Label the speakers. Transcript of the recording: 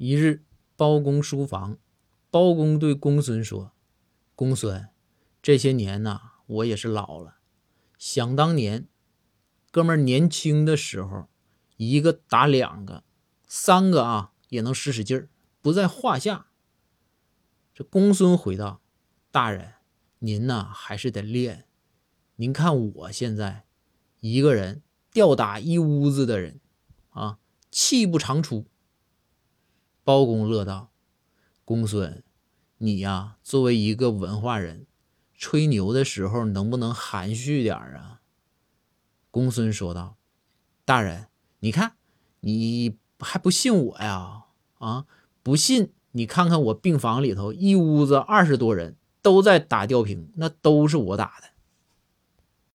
Speaker 1: 一日，包公书房，包公对公孙说：“公孙，这些年呐，我也是老了。想当年，哥们年轻的时候，一个打两个、三个啊，也能使使劲儿，不在话下。”这公孙回道：“大人，您呐还是得练。您看我现在，一个人吊打一屋子的人，啊，气不长出。”包公乐道：“公孙，你呀，作为一个文化人，吹牛的时候能不能含蓄点啊？”公孙说道：“大人，你看，你还不信我呀？啊，不信你看看我病房里头，一屋子二十多人都在打吊瓶，那都是我打的。